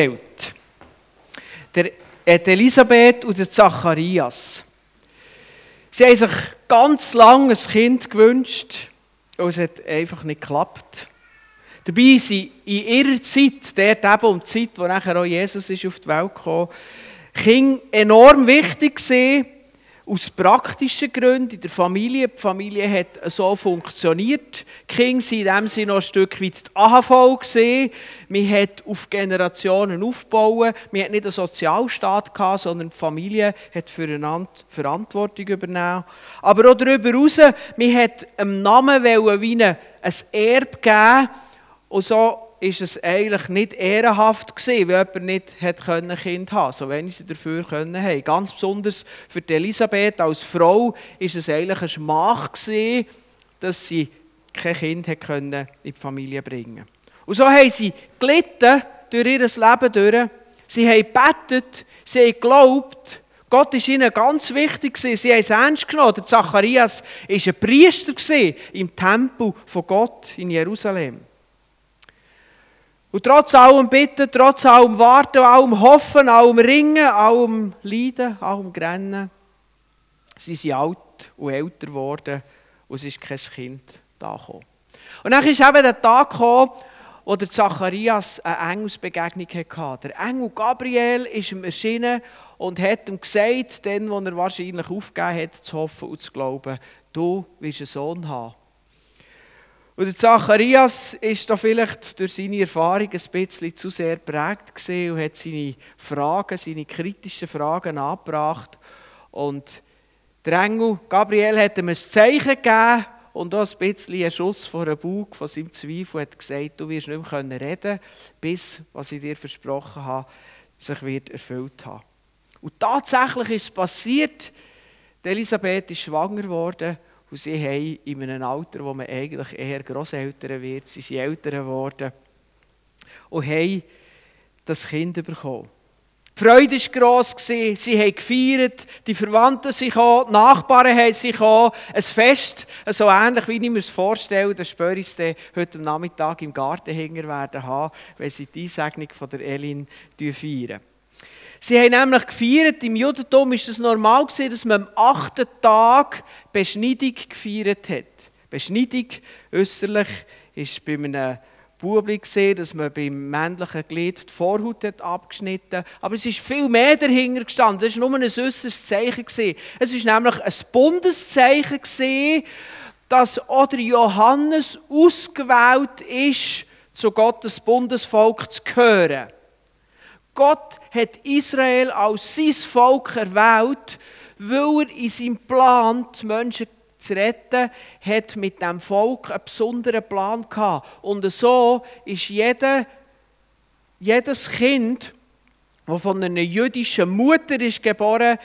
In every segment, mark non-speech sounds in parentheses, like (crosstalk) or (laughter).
Welt. Der Elisabeth und der Zacharias. Sie haben sich ganz lange ein Kind gewünscht und es hat einfach nicht geklappt. Dabei sind in ihrer Zeit, dort eben um die Zeit, wo nachher auch Jesus ist auf die Welt gekommen Kinder enorm wichtig gewesen, aus praktischen Gründen in der Familie. Die Familie hat so funktioniert. Die Kinder waren in dem Sinne noch ein Stück weit die AHV. Gewesen. Man hat auf Generationen aufbauen. Man hat nicht einen Sozialstaat, gehabt, sondern die Familie hat füreinander Verantwortung übernommen. Aber auch darüber hinaus, man hat einem Namen wie ein Erb geben und so ist es eigentlich nicht ehrenhaft gewesen, weil jemand nicht hat ein Kind haben so wenig sie dafür können haben. Ganz besonders für Elisabeth als Frau ist es eigentlich ein Schmach gewesen, dass sie kein Kind hat können in die Familie bringen Und so haben sie gelitten durch ihr Leben durch. Sie haben gebetet, sie haben geglaubt, Gott ist ihnen ganz wichtig gewesen. Sie haben es ernst genommen. Der Zacharias war ein Priester im Tempel von Gott in Jerusalem. Und trotz allem Bitten, trotz allem Warten, allem Hoffen, allem Ringen, allem Leiden, allem Grennen, sind sie alt und älter geworden und es ist kein Kind da gekommen. Und dann ist eben der Tag wo der Zacharias eine Engelsbegegnung hatte. Der Engel Gabriel ist ihm erschienen und hat ihm gesagt, den, wo er wahrscheinlich aufgegeben hat, zu hoffen und zu glauben, du wirst einen Sohn haben. Und der Zacharias ist da vielleicht durch seine Erfahrung ein bisschen zu sehr prägt gesehen und hat seine Fragen, seine kritischen Fragen angebracht. Und der Engel Gabriel hat ihm ein Zeichen gegeben und auch ein bisschen einen Schuss vor den Bug von seinem Zweifel hat gesagt, du wirst nicht mehr reden bis, was ich dir versprochen habe, sich wird erfüllt haben. Und tatsächlich ist es passiert, Elisabeth ist schwanger geworden und sie haben in einem Alter, wo man eigentlich eher Grosseltern wird, sie sind Eltern geworden und haben das Kind bekommen. Die Freude war gross, sie haben gefeiert, die Verwandten sind gekommen, die Nachbarn haben sich ein Fest, so ähnlich wie ich mir es vorstelle, das spüre ich heute Nachmittag im Garten hängen werden haben, wenn sie die Einsegnung von der Elin feiern. Sie haben nämlich gefeiert, im Judentum ist es normal dass man am achten Tag Beschneidung gefeiert hat. Beschneidung äußerlich ist bei einem Bubli gesehen, dass man beim männlichen Glied die Vorhaut hat abgeschnitten Aber es ist viel mehr dahinter gestanden. Es war nur ein äußeres Zeichen. Es ist nämlich ein Bundeszeichen, gewesen, dass auch der Johannes ausgewählt ist, zu Gottes Bundesvolk zu gehören. Gott hat Israel als sein Volk erwählt, weil er in seinem Plan, die Menschen zu retten, hat mit dem Volk einen besonderen Plan gehabt. Und so ist jeder, jedes Kind, das von einer jüdischen Mutter ist geboren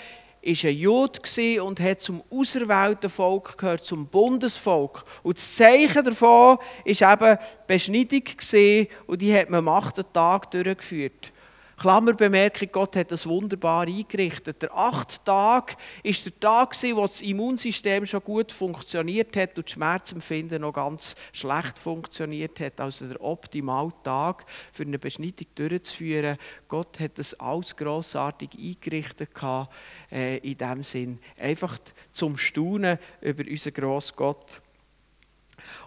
ist ein Jude und hat zum auserwählten Volk gehört, zum Bundesvolk. Und das Zeichen davon war eben die Beschneidung und die hat man am achten Tag durchgeführt. Klammerbemerkung, Gott hat das wunderbar eingerichtet. Der acht Tag ist der Tag, wo das Immunsystem schon gut funktioniert hat und das Schmerzempfinden noch ganz schlecht funktioniert hat. Also der optimale Tag für eine Beschneidung durchzuführen. Gott hat das alles grossartig eingerichtet äh, in dem Sinn. Einfach zum Staunen über unseren grossen Gott.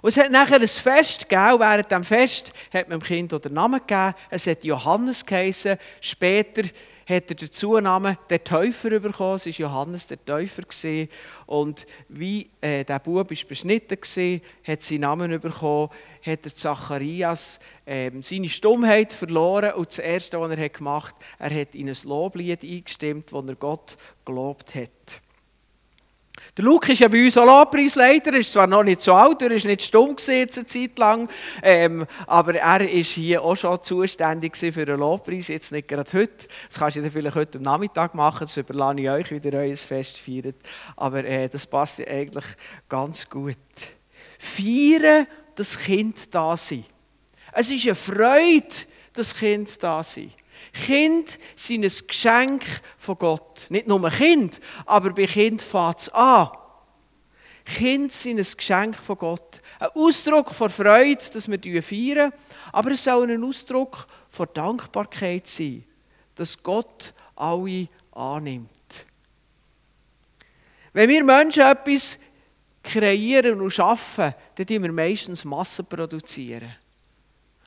Und es hat nachher ein Fest gegeben. Während dem Fest hat man dem Kind den Namen gegeben. Es hat Johannes geheißen. Später hat er den Zunamen der Täufer bekommen. Es war Johannes der Täufer. Und wie äh, der Bub ist beschnitten war, hat seinen Namen bekommen, hat der Zacharias äh, seine Stummheit verloren. Und das Erste, was er gemacht hat, er hat in ein Loblied eingestimmt, das er Gott gelobt hat. Der Luke ist ja bei uns auch Lobpreisleiter, ist zwar noch nicht so alt, er ist nicht stumm gewesen, eine Zeit lang, ähm, aber er ist hier auch schon zuständig für einen Lobpreis, jetzt nicht gerade heute. Das kannst du dann vielleicht heute am Nachmittag machen, das überlasse ich euch, wie ihr euer Fest feiert. Aber äh, das passt ja eigentlich ganz gut. Feiern, das Kind da sein. Es ist eine Freude, das Kind da sein. Kind sind ein Geschenk von Gott. Nicht nur Kind, aber bei Kind fängt es an. Kind sind ein Geschenk von Gott. Ein Ausdruck von Freude, dass wir feiern, aber es soll ein Ausdruck vor Dankbarkeit sein, dass Gott alle annimmt. Wenn wir Menschen etwas kreieren und schaffen, dann produzieren wir meistens Massen. Produzieren.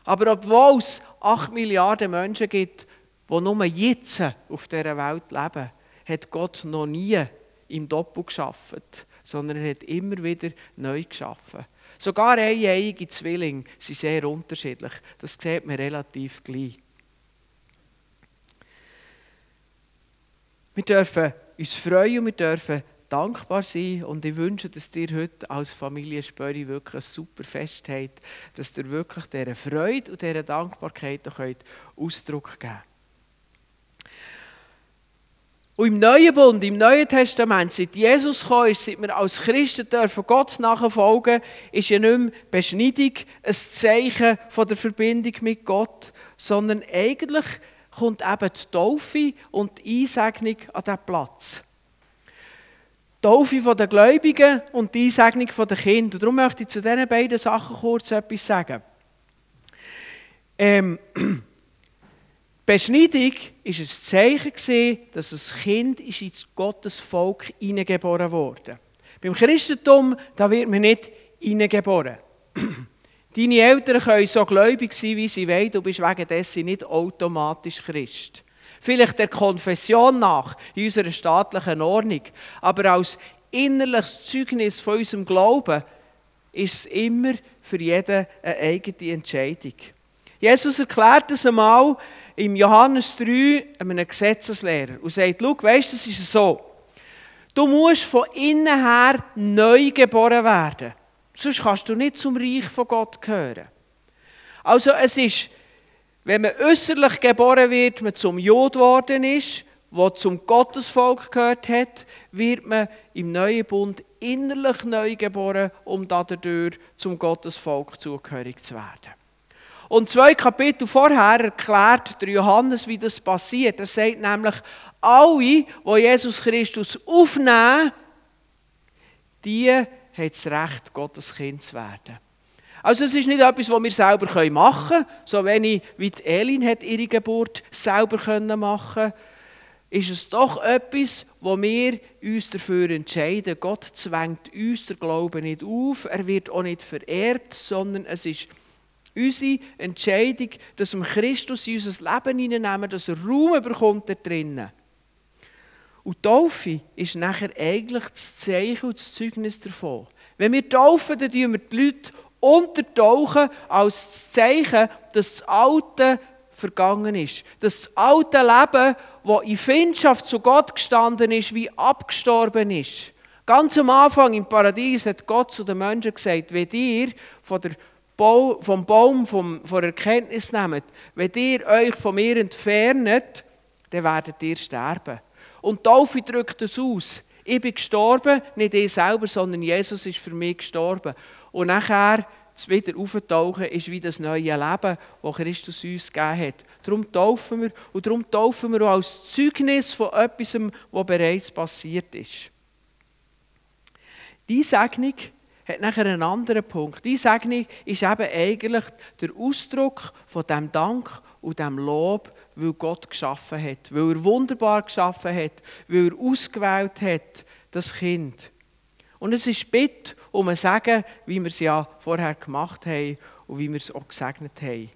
Aber obwohl es 8 Milliarden Menschen gibt, die nur jetzt auf dieser Welt leben, hat Gott noch nie im Doppel geschaffen, sondern er hat immer wieder neu geschaffen. Sogar einjährige Zwillinge sind sehr unterschiedlich. Das sieht man relativ gleich. Wir dürfen uns freuen und wir dürfen dankbar sein und ich wünsche, dass ihr heute als Familie Spöri wirklich ein super Fest habt, dass ihr wirklich dieser Freude und dieser Dankbarkeit Ausdruck geben könnt. Und im Neuen Bund, im Neuen Testament, seit Jesus gekommen ist, seit wir als Christen dürfen Gott nachfolgen, ist ja nicht mehr Beschneidung ein Zeichen von der Verbindung mit Gott, sondern eigentlich kommt eben die Taufe und die Einsegnung an diesen Platz. Die Taufe der Gläubigen und die Einsegnung der Kinder. darum möchte ich zu diesen beiden Sachen kurz etwas sagen. Ähm, (clears throat) Beschneidung war ein Zeichen, dass ein Kind ins Gottesvolk hineingeboren wurde. Beim Christentum da wird man nicht hineingeboren. (clears throat) Deine Eltern können so gläubig sein, wie sie wollen, du bist wegen dessen nicht automatisch Christ. Vielleicht der Konfession nach, in unserer staatlichen Ordnung, aber als innerliches Zeugnis von unserem Glauben ist es immer für jeden eine eigene Entscheidung. Jesus erklärt es einmal, im Johannes 3 einem Gesetzeslehrer und sagt, schau, weißt du, es ist so, du musst von innen her neu geboren werden. Sonst kannst du nicht zum Reich von Gott gehören. Also es ist, wenn man äußerlich geboren wird, man zum Jod geworden ist, wo zum Gottesvolk gehört hat, wird man im neuen Bund innerlich neu geboren, um dadurch zum Gottesvolk zugehörig zu werden. Und zwei Kapitel vorher erklärt der Johannes, wie das passiert. Er sagt nämlich, alle, die Jesus Christus aufnehmen, die haben das Recht, Gottes Kind zu werden. Also es ist nicht etwas, was wir selber machen können, so wenig wie die Elin hat ihre Geburt selber machen können, ist es doch etwas, wo wir uns dafür entscheiden. Gott zwängt uns der Glauben nicht auf, er wird auch nicht verehrt, sondern es ist Unsere Entscheidung, dass wir Christus in unser Leben hineinnehmen, dass er Raum bekommt da drinnen. Und Taufe ist nachher eigentlich das Zeichen und das Zeugnis davon. Wenn wir taufen, dann tun wir die Leute untertauchen als das Zeichen, dass das Alte vergangen ist. Dass das alte Leben, das in Findschaft zu Gott gestanden ist, wie abgestorben ist. Ganz am Anfang im Paradies hat Gott zu den Menschen gesagt, wenn ihr von der vom Baum vom, von Erkenntnis nehmt, wenn ihr euch von mir entfernt, dann werdet ihr sterben. Und Taufe drückt es aus. Ich bin gestorben, nicht ich selber, sondern Jesus ist für mich gestorben. Und nachher das wieder auftauchen ist wie das neue Leben, das Christus uns gegeben hat. Darum taufen wir und darum taufen wir auch als Zeugnis von etwas, was bereits passiert ist. Die Segnung hat nachher einen anderen Punkt. Die Segnung ist eben eigentlich der Ausdruck von dem Dank und dem Lob, weil Gott geschaffen hat, weil er wunderbar geschaffen hat, weil er ausgewählt hat, das Kind. Und es ist Bitte um ein Segen, wie wir es ja vorher gemacht haben und wie wir es auch gesegnet haben.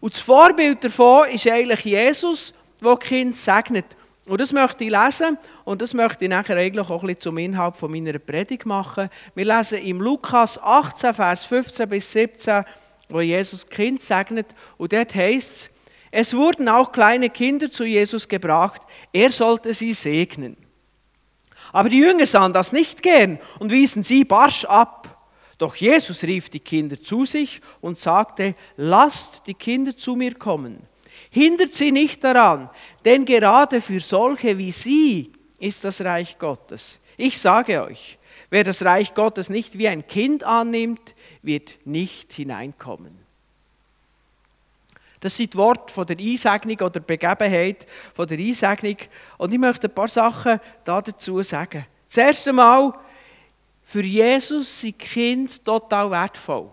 Und das Vorbild davon ist eigentlich Jesus, der Kind segnet. Und das möchte ich lesen und das möchte ich nachher eigentlich auch ein bisschen zum Inhalt von meiner Predigt machen. Wir lesen im Lukas 18, Vers 15 bis 17, wo Jesus Kind segnet und dort heißt es, es wurden auch kleine Kinder zu Jesus gebracht, er sollte sie segnen. Aber die Jünger sahen das nicht gern und wiesen sie barsch ab. Doch Jesus rief die Kinder zu sich und sagte, lasst die Kinder zu mir kommen Hindert sie nicht daran, denn gerade für solche wie sie ist das Reich Gottes. Ich sage euch, wer das Reich Gottes nicht wie ein Kind annimmt, wird nicht hineinkommen. Das sind die Worte von der Einsegnung oder Begebenheit von der Einsegnung. Und ich möchte ein paar Sachen dazu sagen. Das erste Mal, für Jesus sind Kinder total wertvoll.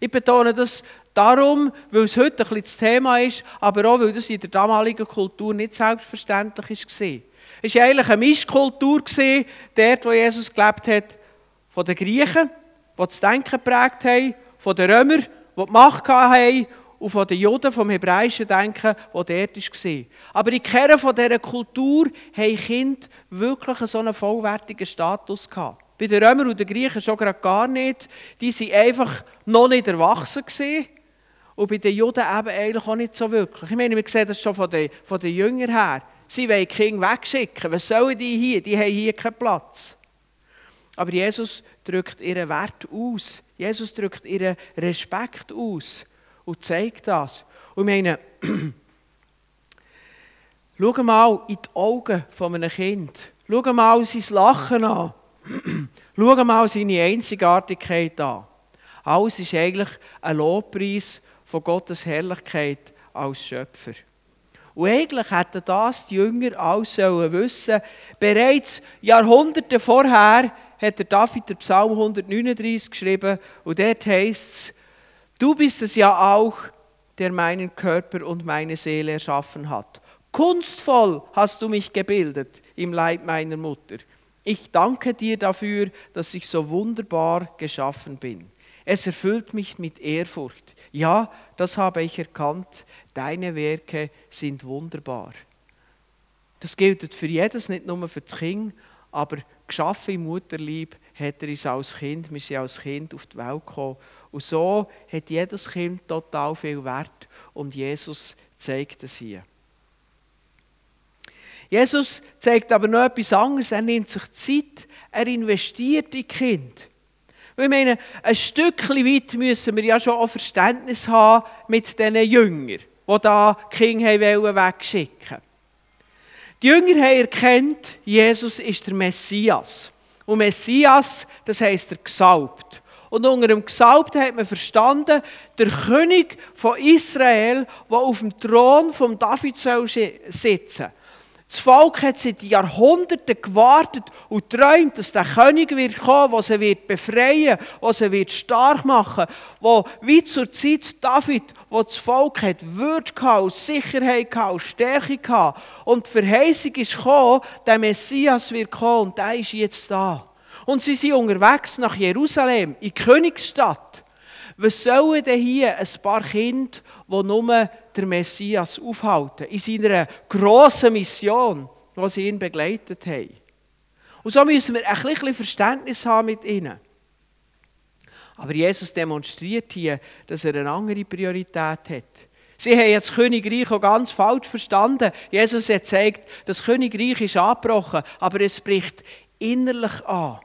Ich betone das darum, weil es heute ein bisschen das Thema ist, aber auch, weil das in der damaligen Kultur nicht selbstverständlich war. Es war eigentlich eine Mischkultur, dort, wo Jesus gelebt hat, von den Griechen, die das Denken geprägt haben, von den Römern, die die Macht hatten, und von den Juden vom hebräischen Denken, wo dort war. Aber in keiner von dieser Kultur haben Kinder wirklich so einen vollwertigen Status gehabt. Bei den Römern und den Griechen schon gar nicht. Die waren einfach noch nicht erwachsen. Gewesen. Und bei den Juden eben eigentlich auch nicht so wirklich. Ich meine, wir sehen das schon von den, von den Jüngern her. Sie wollen die Kinder wegschicken. Was sollen die hier? Die haben hier keinen Platz. Aber Jesus drückt ihren Wert aus. Jesus drückt ihren Respekt aus und zeigt das. Und ich meine, (clears throat) schau mal in die Augen von einem Kind. Schau mal sein Lachen an. (clears throat) schau mal seine Einzigartigkeit an. Alles ist eigentlich ein Lobpreis von Gottes Herrlichkeit als Schöpfer. Und eigentlich hätten das die Jünger alles wissen Bereits Jahrhunderte vorher hat der David der Psalm 139 geschrieben und dort heißt es, du bist es ja auch, der meinen Körper und meine Seele erschaffen hat. Kunstvoll hast du mich gebildet im Leib meiner Mutter. Ich danke dir dafür, dass ich so wunderbar geschaffen bin. Es erfüllt mich mit Ehrfurcht. Ja, das habe ich erkannt. Deine Werke sind wunderbar. Das gilt für jedes, nicht nur für das Kind, aber geschaffen im Mutterlieb hat er uns als Kind, wir sind als Kind auf die Welt gekommen. Und so hat jedes Kind total viel Wert und Jesus zeigt es hier. Jesus zeigt aber noch etwas anderes. Er nimmt sich Zeit, er investiert in Kind. Ich meine, ein Stückchen weit müssen wir ja schon auch Verständnis haben mit diesen Jüngern, die da die Kinder wegschicken. Die Jünger haben erkannt, Jesus ist der Messias. Und Messias, das heisst der Gesalbt. Und unter dem Gesalbten hat man verstanden, der König von Israel, der auf dem Thron von David soll sitzen das Volk hat seit Jahrhunderten gewartet und träumt, dass der König wird kommen, der sie wird befreien, der sie wird stark machen, wo wie zur Zeit David, wo das Volk hat Würde gehabt, Sicherheit gehabt, Stärke gehabt und die Verheißung ist gekommen, der Messias wird kommen und der ist jetzt da. Und sie sind unterwegs nach Jerusalem, in die Königsstadt. Was sollen denn hier ein paar Kinder, die nur der Messias aufhalten, in seiner grossen Mission, die sie ihn begleitet haben. Und so müssen wir ein bisschen Verständnis haben mit ihnen. Aber Jesus demonstriert hier, dass er eine andere Priorität hat. Sie haben jetzt das Königreich auch ganz falsch verstanden. Jesus hat gesagt, das Königreich ist abgebrochen, aber es bricht innerlich an.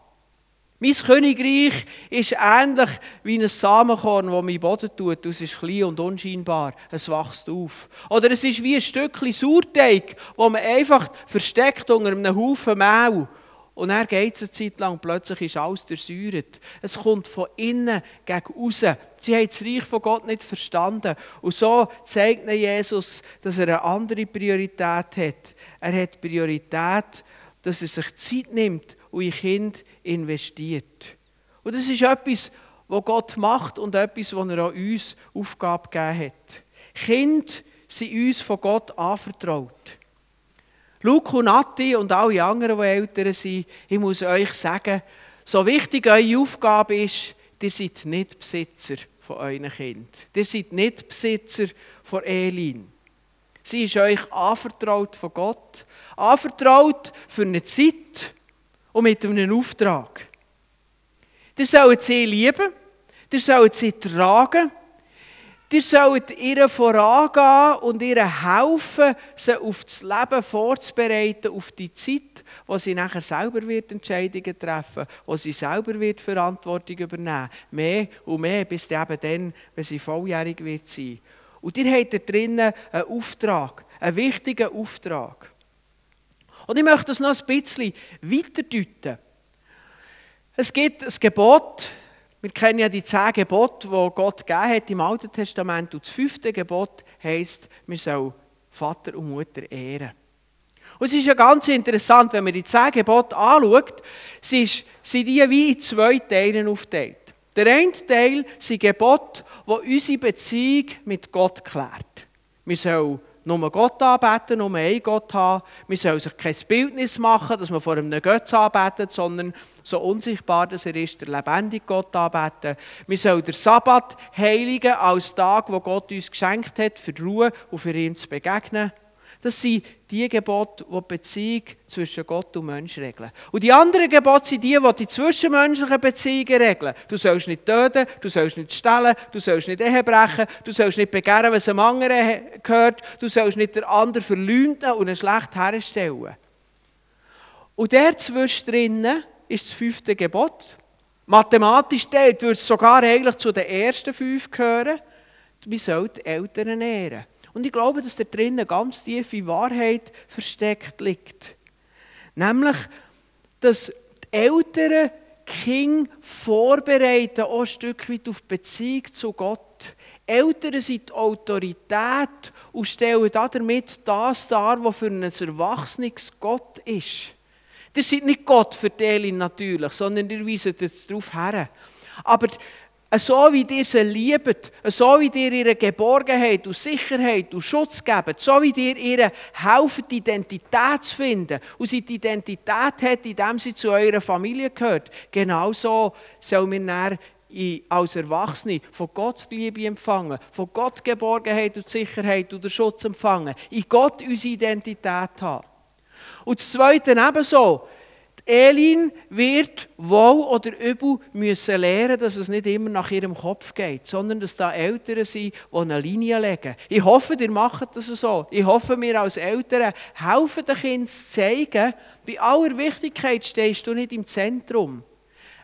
Mein Königreich ist ähnlich wie ein Samenkorn, das mein Boden tut. Es ist klein und unscheinbar. Es wächst auf. Oder es ist wie ein Stückchen Sauerteig, das man einfach versteckt unter einem Haufen Mehl. Und er geht eine Zeit lang plötzlich ist alles durchsäuert. Es kommt von innen gegen außen. Sie haben das Reich von Gott nicht verstanden. Und so zeigt Jesus, dass er eine andere Priorität hat. Er hat Priorität, dass er sich Zeit nimmt und in Kind investiert. Und das ist etwas, was Gott macht und etwas, was er an uns Aufgabe gegeben hat. Kinder sind uns von Gott anvertraut. Luke und Nati und alle anderen, die Eltern sind, ich muss euch sagen, so wichtig eure Aufgabe ist, ihr seid nicht Besitzer von euren Kind. Ihr seid nicht Besitzer von Elin. Sie ist euch anvertraut von Gott, anvertraut für eine Zeit, und mit einem Auftrag. Ihr sollt sie lieben, ihr sollt sie tragen, ihr sollt ihr vorangehen und ihr helfen, sie auf das Leben vorzubereiten, auf die Zeit, wo sie nachher selber wird Entscheidungen treffen, wo sie selber wird Verantwortung übernehmen, mehr und mehr, bis eben dann, wenn sie volljährig wird sein. Und ihr habt da drinnen einen Auftrag, einen wichtigen Auftrag. Und ich möchte das noch ein bisschen weiterdeuten. Es gibt ein Gebot, wir kennen ja die zehn Gebote, die Gott gegeben hat im Alten Testament. Und das fünfte Gebot heisst, wir sollen Vater und Mutter ehren. Und es ist ja ganz interessant, wenn man die zehn Gebote anschaut, sind die wie in zwei Teilen aufgeteilt. Der eine Teil sind Gebote, die unsere Beziehung mit Gott klärt. Wir sollen nur Gott anbeten, nur einen Gott haben. Wir sollen sich kein Bildnis machen, dass man vor einem Gott anbetet, sondern so unsichtbar, dass er ist, der lebendige Gott anbeten. Wir sollen den Sabbat heiligen als Tag, wo Gott uns geschenkt hat, für die Ruhe und für ihn zu begegnen. Das sind die Gebote, die die Beziehung zwischen Gott und Mensch regeln. Und die anderen Gebote sind die, die die zwischenmenschlichen Beziehungen regeln. Du sollst nicht töten, du sollst nicht stehlen, du sollst nicht Ehe brechen, du sollst nicht begehren, was einem anderen gehört, du sollst nicht den anderen verleumden und ihn schlecht herstellen. Und der zwischendrin ist das fünfte Gebot. Mathematisch teilt würde es sogar eigentlich zu den ersten fünf gehören. Wir sollten die Eltern ehren. Und ich glaube, dass da drinnen eine ganz tiefe Wahrheit versteckt liegt. Nämlich, dass die Eltern Kinder vorbereiten, auch ein Stück weit auf die Beziehung zu Gott. Eltern sind die Autorität und stellen damit das dar, was für ein erwachsenes Gott ist. Das sind nicht Gott für die natürlich, sondern ihr weisen darauf her. Aber so wie ihr sie liebt, so wie ihr ihre Geborgenheit und Sicherheit und Schutz gebt, so wie ihr ihr helft, die Identität zu finden und sie die Identität hat, indem sie zu eurer Familie gehört, genauso sollen wir als Erwachsene von Gott die Liebe empfangen, von Gott Geborgenheit und Sicherheit und Schutz empfangen, in Gott unsere Identität haben. Und das Zweite ebenso, Elin wird wohl oder übel müssen lernen, dass es nicht immer nach ihrem Kopf geht, sondern dass da Eltern sind, die eine Linie legen. Ich hoffe, ihr macht das so. Ich hoffe, wir als Eltern helfen den Kindern zu zeigen, bei aller Wichtigkeit stehst du nicht im Zentrum.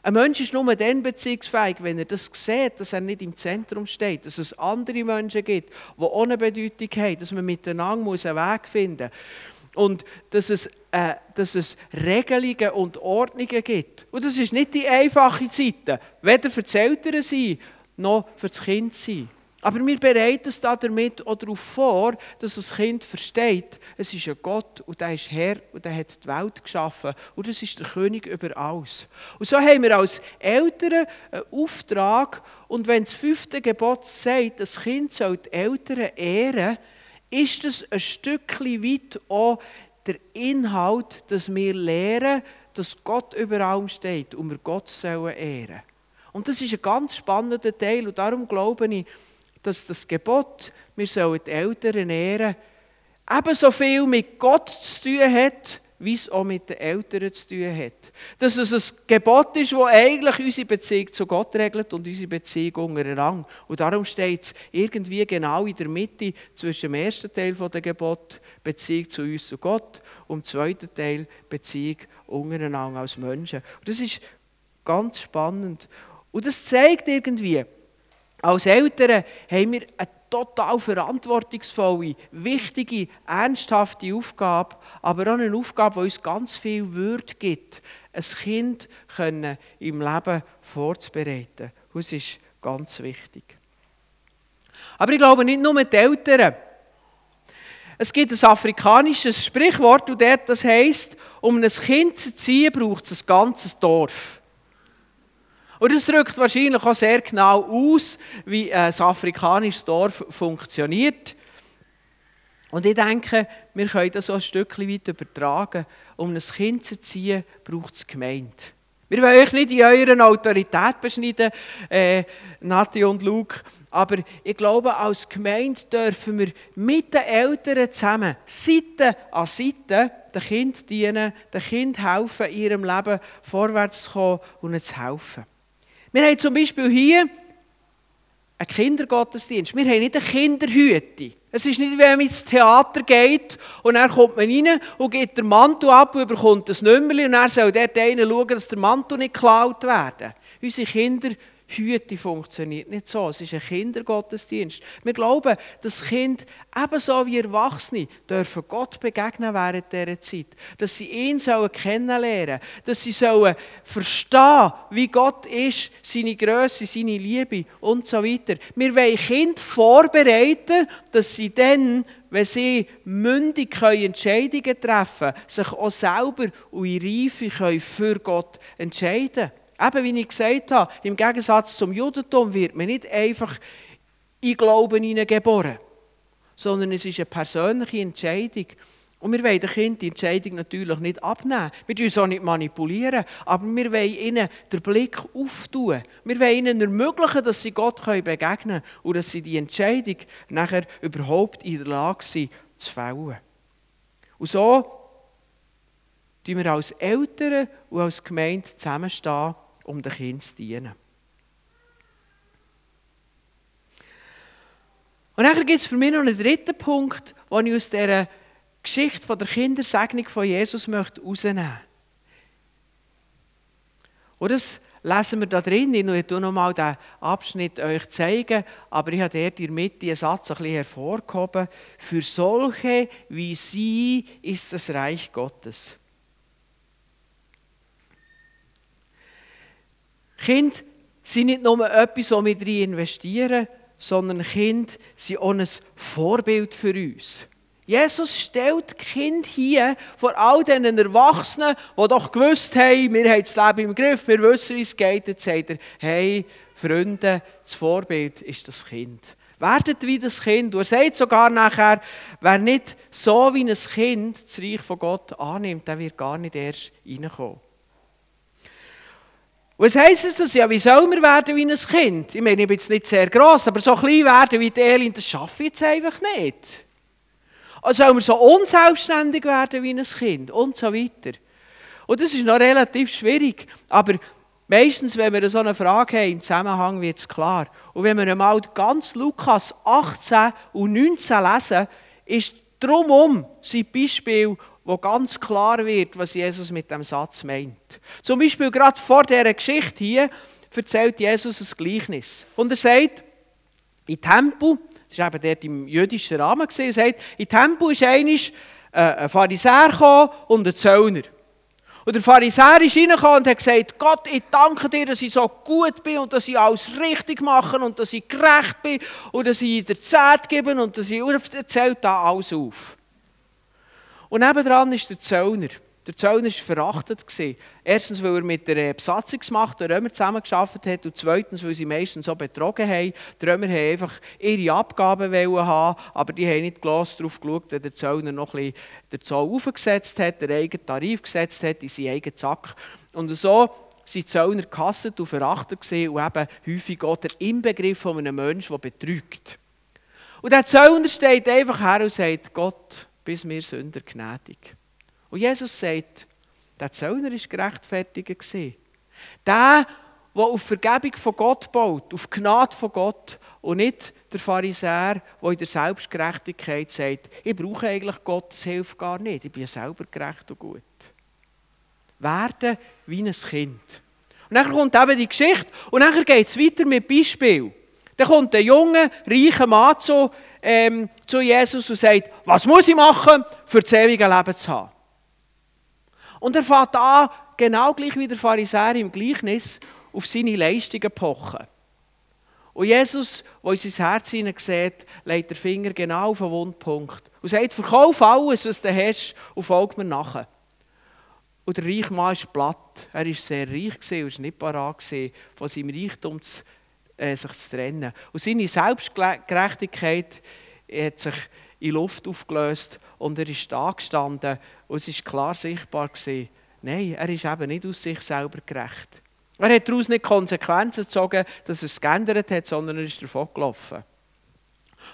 Ein Mensch ist nur dann beziehungsfähig, wenn er das sieht, dass er nicht im Zentrum steht, dass es andere Menschen gibt, die ohne Bedeutung haben, dass man miteinander einen Weg finden muss und dass es, äh, dass es Regelungen und Ordnungen gibt. Und das ist nicht die einfache Zeit, weder für die Eltern sein, noch für das Kind sein. Aber wir bereiten es damit auch darauf vor, dass das Kind versteht, es ist ein Gott und der ist Herr und der hat die Welt geschaffen und das ist der König über alles. Und so haben wir als Eltern einen Auftrag und wenn das fünfte Gebot sagt, das Kind soll die Eltern ehren, ist es ein Stückchen weit auch der Inhalt, dass wir lernen, dass Gott über allem steht und wir Gott sollen ehren. Und das ist ein ganz spannender Teil und darum glaube ich, dass das Gebot, wir sollen die Eltern ehren, ebenso viel mit Gott zu tun hat, wie es auch mit den Eltern zu tun hat. Dass es ein Gebot ist, das eigentlich unsere Beziehung zu Gott regelt und unsere Beziehung untereinander. Und darum steht es irgendwie genau in der Mitte zwischen dem ersten Teil der Gebot, Beziehung zu uns zu Gott, und dem zweiten Teil, Beziehung untereinander als Menschen. Und das ist ganz spannend. Und das zeigt irgendwie, als Eltern haben wir eine total verantwortungsvolle, wichtige, ernsthafte Aufgabe, aber auch eine Aufgabe, die uns ganz viel Würde gibt, ein Kind können im Leben vorzubereiten. Das ist ganz wichtig. Aber ich glaube nicht nur die Eltern. Es gibt ein afrikanisches Sprichwort, das heißt, um ein Kind zu ziehen, braucht es ein ganzes Dorf. Und das drückt wahrscheinlich auch sehr genau aus, wie ein afrikanisches Dorf funktioniert. Und ich denke, wir können das auch ein Stückchen weit übertragen. Um ein Kind zu erziehen, braucht es Gemeinde. Wir wollen euch nicht in eurer Autorität beschneiden, äh, Nati und Luke, aber ich glaube, als Gemeinde dürfen wir mit den Eltern zusammen, Seite an Seite, den Kind dienen, den Kind helfen, in ihrem Leben vorwärts zu kommen und ihnen zu helfen. Wir haben zum Beispiel hier einen Kindergottesdienst. Wir haben nicht eine Kinderhüte. Es ist nicht, wenn man ins Theater geht und dann kommt man rein und geht den Mantel ab und bekommt ein Nummerchen und dann soll dort einer schauen, dass der Mantel nicht geklaut wird. Unsere Kinder Hüte funktioniert nicht so. Es ist ein Kindergottesdienst. Wir glauben, dass Kinder ebenso wie Erwachsene dürfen Gott begegnen während dieser Zeit. Dass sie ihn sollen kennenlernen Dass sie sollen verstehen, wie Gott ist, seine Größe, seine Liebe und so weiter. Wir wollen Kinder vorbereiten, dass sie dann wenn sie mündig Entscheidungen treffen können, sich auch selber und in Reife für Gott entscheiden können. Eben, wie ich gesagt habe, im Gegensatz zum Judentum wird man nicht einfach in Glauben hineingeboren, sondern es ist eine persönliche Entscheidung. Und wir wollen den Kindern die Entscheidung natürlich nicht abnehmen. Wir wollen uns auch nicht manipulieren, aber wir wollen ihnen den Blick auftun. Wir wollen ihnen ermöglichen, dass sie Gott begegnen können und dass sie die Entscheidung nachher überhaupt in der Lage sind, zu fällen. Und so tun wir als Eltern und als Gemeinde zusammenstehen, um den Kindern zu dienen. Und dann gibt es für mich noch einen dritten Punkt, den ich aus dieser Geschichte von der Kindersegnung von Jesus möchte herausnehmen Und das lesen wir da drin. Ich werde noch mal den Abschnitt euch zeigen, aber ich habe dort in der Mitte einen Satz ein bisschen hervorgehoben. Für solche wie sie ist das Reich Gottes. Kinder sind nicht nur etwas, wo wir drin investieren, sondern Kinder sind auch ein Vorbild für uns. Jesus stellt Kind hier vor all diesen Erwachsenen, die doch gewusst haben, wir haben das Leben im Griff, wir wissen, wie es geht. Jetzt sagt er, hey, Freunde, das Vorbild ist das Kind. Werdet wie das Kind. Und er sagt sogar nachher, wer nicht so wie ein Kind das Reich von Gott annimmt, der wird gar nicht erst reinkommen. Was heisst es das? Ja, wie soll man werden wie ein Kind? Ich meine, ich bin jetzt nicht sehr gross, aber so klein werden wie die Elin, das schaffe ich jetzt einfach nicht. Also soll man so unselbstständig werden wie ein Kind und so weiter. Und das ist noch relativ schwierig, aber meistens, wenn wir so eine Frage haben, im Zusammenhang wird es klar. Und wenn wir einmal ganz Lukas 18 und 19 lesen, ist drumherum sein Beispiel, wo ganz klar wird, was Jesus mit dem Satz meint. Zum Beispiel gerade vor dieser Geschichte hier erzählt Jesus ein Gleichnis. Und er sagt, in Tempel das war eben dort im jüdischen Rahmen. Er sagt, in Tempel ist einmal äh, ein Pharisäer und ein Zöllner. Und der Pharisäer ist reingekommen und hat gesagt, Gott, ich danke dir, dass ich so gut bin und dass ich alles richtig mache und dass ich gerecht bin und dass ich der Zeit gebe und dass ich erzählt da alles auf. Und nebenan ist der Zöllner. Der Zöllner war verachtet. Erstens, weil er mit der Besatzungsmacht der Römer zusammengearbeitet hat und zweitens, weil sie meistens so betrogen haben. Die Römer wollten einfach ihre Abgaben haben, aber die haben nicht darauf geschaut, dass der Zöllner noch ein bisschen den Zoll aufgesetzt hat, den eigenen Tarif gesetzt hat in seinen eigenen Zack. Und so sind Zöllner gehasst und verachtet und eben häufig auch der Inbegriff von einem Menschen, der betrügt. Und der Zöllner steht einfach her und sagt, Gott, bis mir Sünder gnädig. Und Jesus sagt, der Zöllner war gerechtfertigt. Der, der auf Vergebung von Gott baut, auf Gnade von Gott und nicht der Pharisäer, der in der Selbstgerechtigkeit sagt, ich brauche eigentlich Gottes Hilfe gar nicht, ich bin selber gerecht und gut. Werden wie ein Kind. Und dann kommt eben die Geschichte und dann geht es weiter mit Beispiel. Dann kommt ein junger, reicher Mann zu, ähm, zu Jesus und sagt, was muss ich machen, für das ewige Leben zu haben? Und er fängt an, genau gleich wie der Pharisäer im Gleichnis, auf seine Leistungen pochen. Und Jesus, der in sein Herz hineinsieht, legt den Finger genau auf den Wundpunkt und sagt, verkauf alles, was du hast und folg mir nachher. Und der reiche Mann ist platt. Er war sehr reich und war nicht parat, von seinem Reichtum zu, äh, sich zu trennen. Und seine Selbstgerechtigkeit hat sich in Luft aufgelöst und er ist da gestanden und es ist klar sichtbar gewesen, nein, er ist eben nicht aus sich selber gerecht. Er hat daraus nicht Konsequenzen gezogen, dass er es geändert hat, sondern er ist davon gelaufen.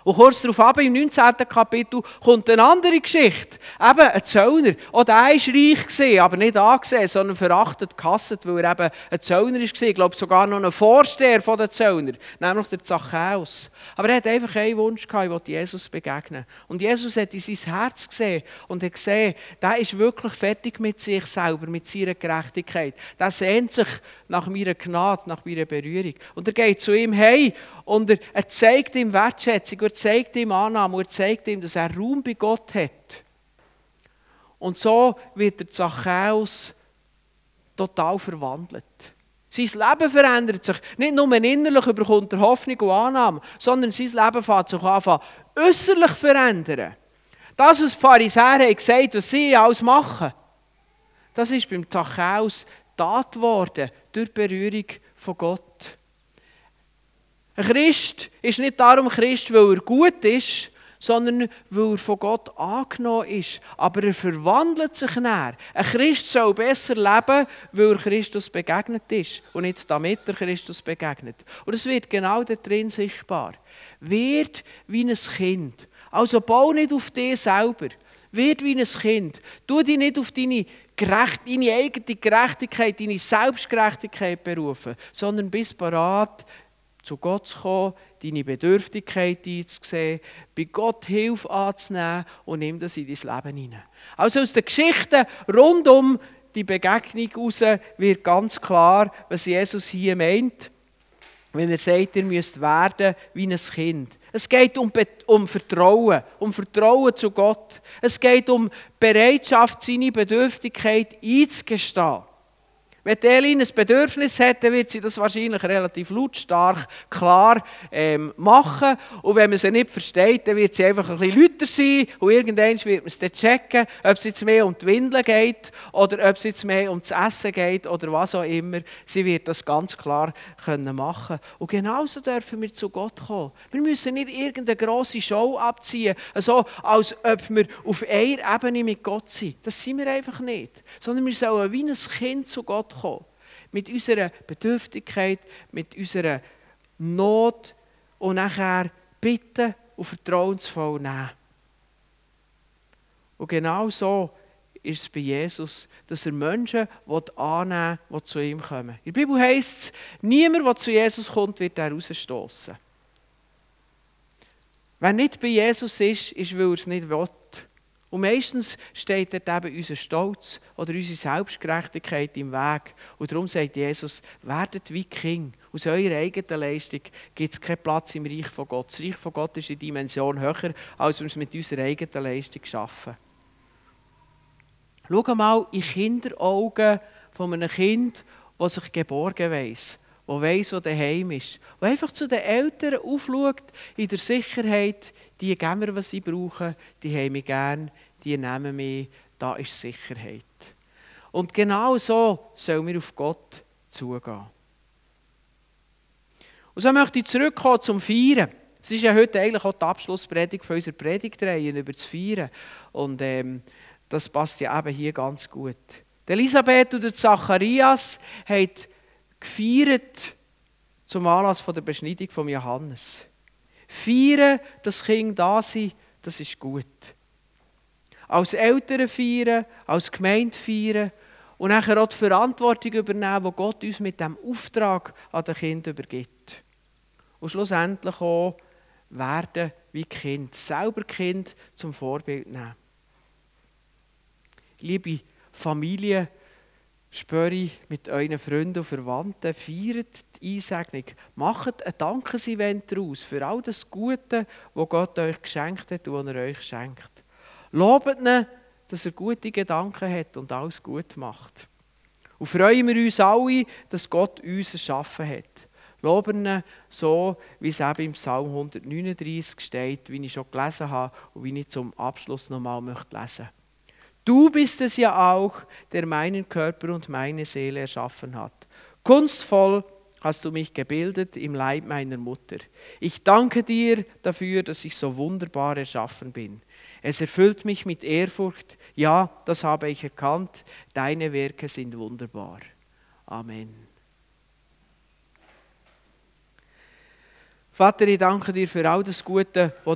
Und kurz darauf ab, im 19. Kapitel, kommt eine andere Geschichte. Eben ein Zöllner. Auch der war reich, aber nicht angesehen, sondern verachtet, gehasst, weil er eben ein Zöllner war. Ich glaube sogar noch ein Vorsteher den Zöllner, nämlich der Zachäus. Aber er hat einfach einen Wunsch gehabt, ich wollte Jesus begegnen. Und Jesus hat in sein Herz gesehen und hat gesehen, der ist wirklich fertig mit sich selber, mit seiner Gerechtigkeit. Der sehnt sich nach meiner Gnade, nach meiner Berührung. Und er geht zu ihm, hey, und er, er zeigt ihm Wertschätzung, er zeigt ihm Annahme, er zeigt ihm, dass er Raum bei Gott hat. Und so wird der Zachäus total verwandelt. Sein Leben verändert sich. Nicht nur innerlich überkommt er Hoffnung und Annahme, sondern sein Leben fängt sich an, äußerlich verändern. Das, was die Pharisäer haben gesagt, was sie alles machen, das ist beim Zachäus Tat geworden durch die Berührung von Gott. Ein Christ ist nicht darum Christ, weil er gut ist, sondern weil er von Gott angenommen ist. Aber er verwandelt sich näher. Ein Christ soll besser leben, weil er Christus begegnet ist und nicht damit er Christus begegnet. Und es wird genau da drin sichtbar. Wird wie ein Kind. Also bau nicht auf dich selber. Wird wie ein Kind. Tu dich nicht auf deine, Gerecht, deine eigene Gerechtigkeit, deine Selbstgerechtigkeit berufen, sondern bist bereit, zu Gott zu kommen, deine Bedürftigkeit einzusehen, bei Gott Hilfe anzunehmen und nimm das in dein Leben hinein. Also aus den Geschichten rund um die Begegnung heraus wird ganz klar, was Jesus hier meint, wenn er sagt, ihr müsst werden wie ein Kind. Es geht um, um Vertrauen, um Vertrauen zu Gott. Es geht um Bereitschaft, seine Bedürftigkeit einzugestehen. Wenn Elin ein Bedürfnis hat, dann wird sie das wahrscheinlich relativ lautstark klar ähm, machen. Und wenn man sie nicht versteht, dann wird sie einfach ein bisschen lauter sein. Und irgendwann wird man es dann checken, ob es jetzt mehr um die Windeln geht oder ob es jetzt mehr um das Essen geht oder was auch immer. Sie wird das ganz klar können machen Und genauso dürfen wir zu Gott kommen. Wir müssen nicht irgendeine grosse Show abziehen, so als ob wir auf einer Ebene mit Gott sind. Das sind wir einfach nicht. Sondern wir sollen wie ein Kind zu Gott kommen. Mit unserer Bedürftigkeit, mit unserer Not und nachher bitten und vertrauensvoll nehmen. Und genau so ist es bei Jesus, dass er Menschen annehmen will, die zu ihm kommen. In der Bibel heißt es, niemand, der zu Jesus kommt, wird er rausstoßen. Wer nicht bei Jesus ist, ist, weil er es nicht will. Und meistens steht dort eben unser Stolz oder unsere Selbstgerechtigkeit im Weg. Und darum sagt Jesus, werdet wie King. Aus eurer eigenen Leistung gibt es keinen Platz im Reich von Gott. Das Reich von Gott ist in Dimension höher, als wir es mit unserer eigenen Leistung schaffen. Schau mal in Kinderaugen von einem Kind, das sich geborgen weiss, das weiss, wo daheim ist, das einfach zu den Eltern aufschaut, in der Sicherheit, die geben mir, was sie brauchen, die haben mich gern, die nehmen mich, da ist Sicherheit. Und genau so sollen wir auf Gott zugehen. Und so möchte ich zurückkommen zum Feiern. Es ist ja heute eigentlich auch die Abschlusspredigt von unserer Predigtreihe über das Feiern. Und ähm, das passt ja eben hier ganz gut. Elisabeth und der Zacharias haben gefeiert zum Anlass der Beschneidung von Johannes. Feiern, dass Kinder da sind, das ist gut. Als Eltern feiern, als Gemeinde feiern und nachher auch die Verantwortung übernehmen, die Gott uns mit dem Auftrag an den Kind übergibt. Und schlussendlich auch werden wie Kind, selber Kind zum Vorbild nehmen. Liebe Familie, spüre mit euren Freunden und Verwandten, feiert die Einsegnung, macht ein Dankesevent daraus für all das Gute, was Gott euch geschenkt hat und was er euch schenkt. Lobet ihn, dass er gute Gedanken hat und alles gut macht. Und freuen wir uns alle, dass Gott uns erschaffen hat. Loben ihn so, wie es eben im Psalm 139 steht, wie ich schon gelesen habe und wie ich zum Abschluss nochmal lesen möchte. Du bist es ja auch, der meinen Körper und meine Seele erschaffen hat. Kunstvoll hast du mich gebildet im Leib meiner Mutter. Ich danke dir dafür, dass ich so wunderbar erschaffen bin. Es erfüllt mich mit Ehrfurcht. Ja, das habe ich erkannt. Deine Werke sind wunderbar. Amen. Vater, ich danke dir für all das Gute, was du